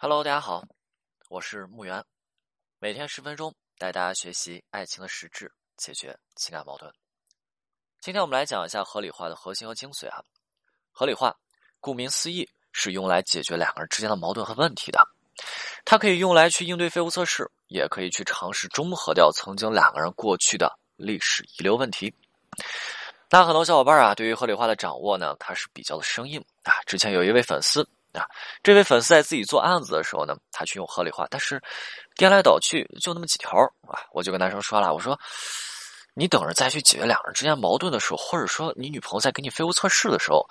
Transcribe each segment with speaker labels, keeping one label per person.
Speaker 1: Hello，大家好，我是木源，每天十分钟带大家学习爱情的实质，解决情感矛盾。今天我们来讲一下合理化的核心和精髓啊。合理化，顾名思义，是用来解决两个人之间的矛盾和问题的。它可以用来去应对废物测试，也可以去尝试中和掉曾经两个人过去的历史遗留问题。那很多小伙伴啊，对于合理化的掌握呢，他是比较的生硬啊。之前有一位粉丝。啊，这位粉丝在自己做案子的时候呢，他去用合理化，但是颠来倒去就那么几条啊。我就跟男生说了，我说你等着再去解决两人之间矛盾的时候，或者说你女朋友在给你废物测试的时候，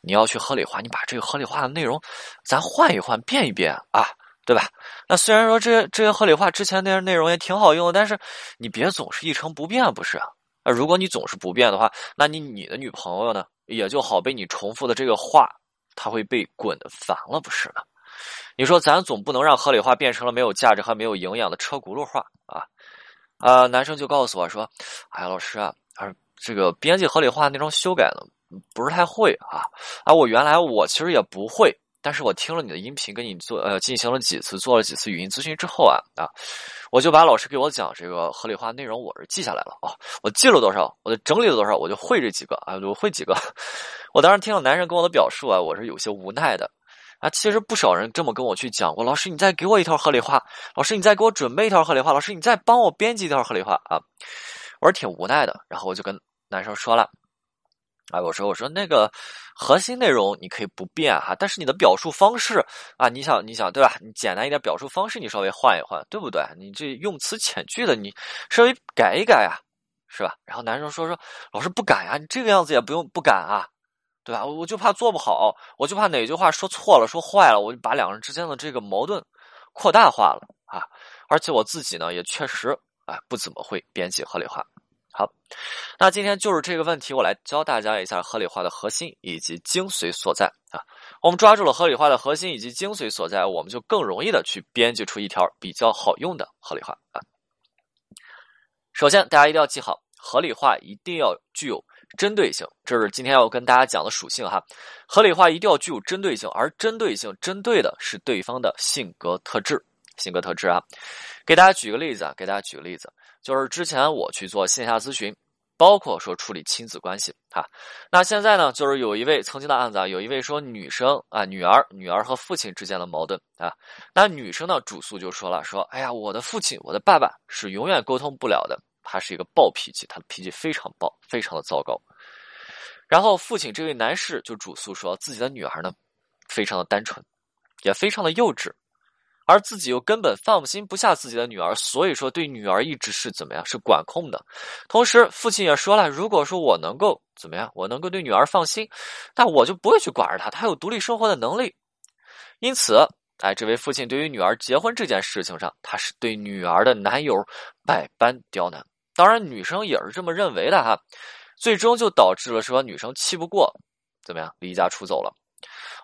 Speaker 1: 你要去合理化，你把这个合理化的内容咱换一换，变一变啊，对吧？那虽然说这这些合理化之前那些内容也挺好用，但是你别总是一成不变，不是？啊，如果你总是不变的话，那你你的女朋友呢，也就好被你重复的这个话。他会被滚的烦了，不是吗？你说咱总不能让合理化变成了没有价值和没有营养的车轱辘话啊？啊，男生就告诉我说：“哎呀，老师啊，啊，这个编辑合理化那种修改呢，不是太会啊。啊，我原来我其实也不会。”但是我听了你的音频，跟你做呃进行了几次，做了几次语音咨询之后啊啊，我就把老师给我讲这个合理化内容，我是记下来了啊。我记了多少，我就整理了多少，我就会这几个啊，我会几个。我当时听了男生跟我的表述啊，我是有些无奈的啊。其实不少人这么跟我去讲过，老师你再给我一条合理化，老师你再给我准备一条合理化，老师你再帮我编辑一条合理化啊。我是挺无奈的，然后我就跟男生说了。啊，我说我说那个核心内容你可以不变哈，但是你的表述方式啊，你想你想对吧？你简单一点表述方式你稍微换一换，对不对？你这用词遣句的你稍微改一改啊，是吧？然后男生说说老师不敢呀，你这个样子也不用不敢啊，对吧？我我就怕做不好，我就怕哪句话说错了说坏了，我就把两个人之间的这个矛盾扩大化了啊！而且我自己呢也确实啊不怎么会编辑合理化。好，那今天就是这个问题，我来教大家一下合理化的核心以及精髓所在啊。我们抓住了合理化的核心以及精髓所在，我们就更容易的去编辑出一条比较好用的合理化啊。首先，大家一定要记好，合理化一定要具有针对性，这是今天要跟大家讲的属性哈。合理化一定要具有针对性，而针对性针对的是对方的性格特质。性格特质啊，给大家举个例子啊，给大家举个例子，就是之前我去做线下咨询，包括说处理亲子关系哈。那现在呢，就是有一位曾经的案子啊，有一位说女生啊，女儿女儿和父亲之间的矛盾啊。那女生呢，主诉就说了，说哎呀，我的父亲，我的爸爸是永远沟通不了的，他是一个暴脾气，他的脾气非常暴，非常的糟糕。然后父亲这位男士就主诉说自己的女儿呢，非常的单纯，也非常的幼稚。而自己又根本放心不下自己的女儿，所以说对女儿一直是怎么样？是管控的。同时，父亲也说了，如果说我能够怎么样，我能够对女儿放心，那我就不会去管着她，她有独立生活的能力。因此，哎，这位父亲对于女儿结婚这件事情上，他是对女儿的男友百般刁难。当然，女生也是这么认为的哈。最终就导致了说女生气不过，怎么样，离家出走了。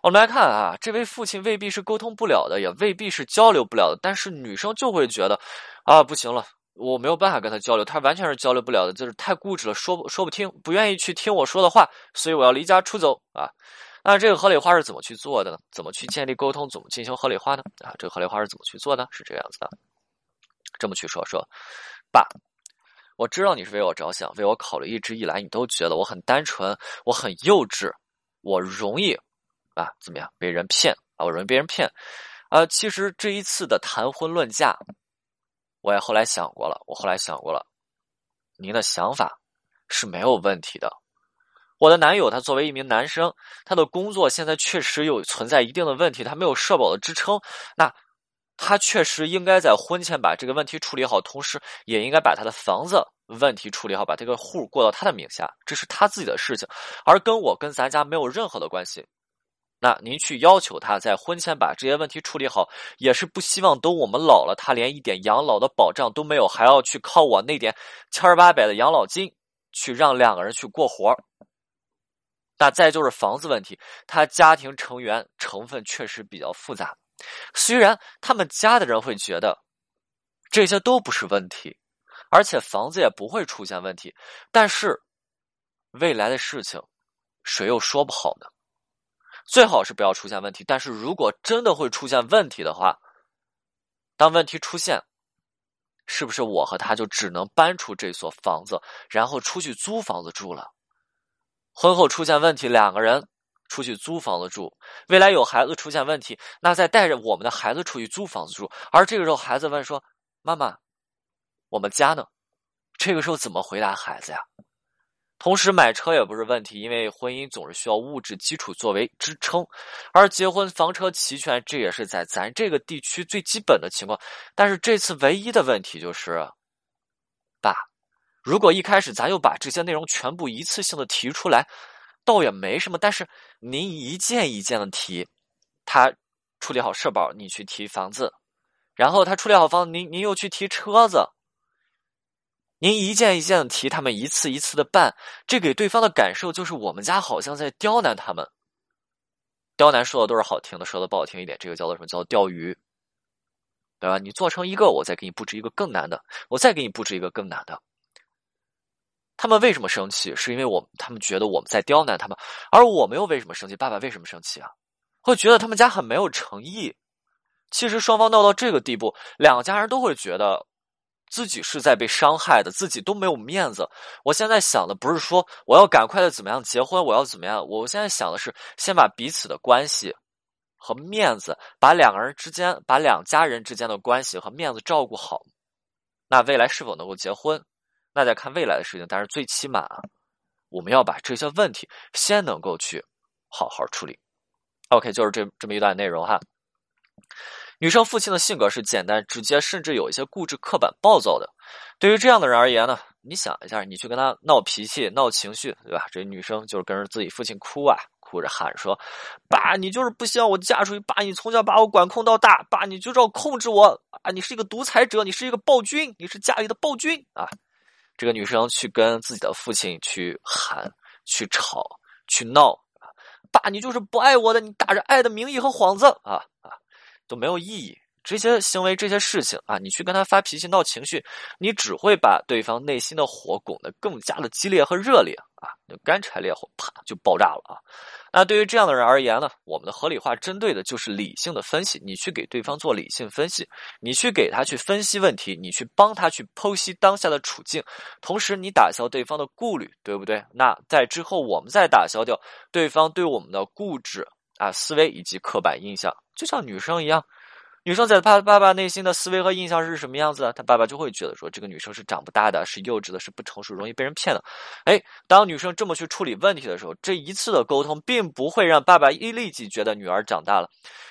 Speaker 1: 我们来看啊，这位父亲未必是沟通不了的，也未必是交流不了的，但是女生就会觉得，啊，不行了，我没有办法跟他交流，他完全是交流不了的，就是太固执了，说不说不听，不愿意去听我说的话，所以我要离家出走啊。那这个合理化是怎么去做的呢？怎么去建立沟通？怎么进行合理化呢？啊，这个合理化是怎么去做的？是这个样子的，这么去说说，爸，我知道你是为我着想，为我考虑，一直以来你都觉得我很单纯，我很幼稚，我容易。啊，怎么样？被人骗啊！我容易被人骗，啊，其实这一次的谈婚论嫁，我也后来想过了。我后来想过了，您的想法是没有问题的。我的男友他作为一名男生，他的工作现在确实有存在一定的问题，他没有社保的支撑。那他确实应该在婚前把这个问题处理好，同时也应该把他的房子问题处理好，把这个户过到他的名下，这是他自己的事情，而跟我跟咱家没有任何的关系。那您去要求他在婚前把这些问题处理好，也是不希望等我们老了，他连一点养老的保障都没有，还要去靠我那点千儿八百的养老金去让两个人去过活那再就是房子问题，他家庭成员成分确实比较复杂，虽然他们家的人会觉得这些都不是问题，而且房子也不会出现问题，但是未来的事情谁又说不好呢？最好是不要出现问题。但是如果真的会出现问题的话，当问题出现，是不是我和他就只能搬出这所房子，然后出去租房子住了？婚后出现问题，两个人出去租房子住，未来有孩子出现问题，那再带着我们的孩子出去租房子住，而这个时候孩子问说：“妈妈，我们家呢？”这个时候怎么回答孩子呀？同时买车也不是问题，因为婚姻总是需要物质基础作为支撑，而结婚房车齐全，这也是在咱这个地区最基本的情况。但是这次唯一的问题就是，爸，如果一开始咱又把这些内容全部一次性的提出来，倒也没什么。但是您一件一件的提，他处理好社保，你去提房子，然后他处理好房子，您您又去提车子。您一件一件的提，他们一次一次的办，这给对方的感受就是我们家好像在刁难他们。刁难说的都是好听的，说的不好听一点，这个叫做什么？叫钓鱼，对吧？你做成一个，我再给你布置一个更难的，我再给你布置一个更难的。他们为什么生气？是因为我他们觉得我们在刁难他们，而我们又为什么生气？爸爸为什么生气啊？会觉得他们家很没有诚意。其实双方闹到这个地步，两家人都会觉得。自己是在被伤害的，自己都没有面子。我现在想的不是说我要赶快的怎么样结婚，我要怎么样。我现在想的是先把彼此的关系和面子，把两个人之间、把两家人之间的关系和面子照顾好。那未来是否能够结婚，那再看未来的事情。但是最起码，我们要把这些问题先能够去好好处理。OK，就是这这么一段内容哈。女生父亲的性格是简单直接，甚至有一些固执、刻板、暴躁的。对于这样的人而言呢，你想一下，你去跟他闹脾气、闹情绪，对吧？这女生就是跟着自己父亲哭啊，哭着喊说：“爸，你就是不希望我嫁出去，爸，你从小把我管控到大，爸，你就要控制我啊！你是一个独裁者，你是一个暴君，你是家里的暴君啊！”这个女生去跟自己的父亲去喊、去吵、去闹啊！爸，你就是不爱我的，你打着爱的名义和幌子啊啊！都没有意义，这些行为、这些事情啊，你去跟他发脾气、闹情绪，你只会把对方内心的火拱得更加的激烈和热烈啊，就干柴烈火，啪就爆炸了啊！那对于这样的人而言呢，我们的合理化针对的就是理性的分析，你去给对方做理性分析，你去给他去分析问题，你去帮他去剖析当下的处境，同时你打消对方的顾虑，对不对？那在之后我们再打消掉对方对我们的固执。啊，思维以及刻板印象，就像女生一样，女生在她爸爸内心的思维和印象是什么样子？她爸爸就会觉得说，这个女生是长不大的，是幼稚的，是不成熟，容易被人骗的。哎，当女生这么去处理问题的时候，这一次的沟通并不会让爸爸一立即觉得女儿长大了，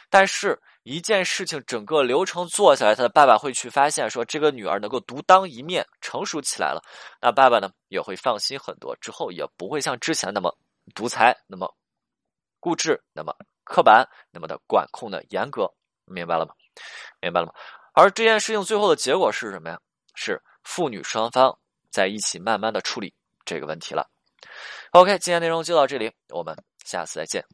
Speaker 1: 但是一件事情整个流程做下来，他的爸爸会去发现说，这个女儿能够独当一面，成熟起来了，那爸爸呢也会放心很多，之后也不会像之前那么独裁，那么。固执，那么刻板，那么的管控的严格，明白了吗？明白了吗？而这件事情最后的结果是什么呀？是父女双方在一起慢慢的处理这个问题了。OK，今天内容就到这里，我们下次再见。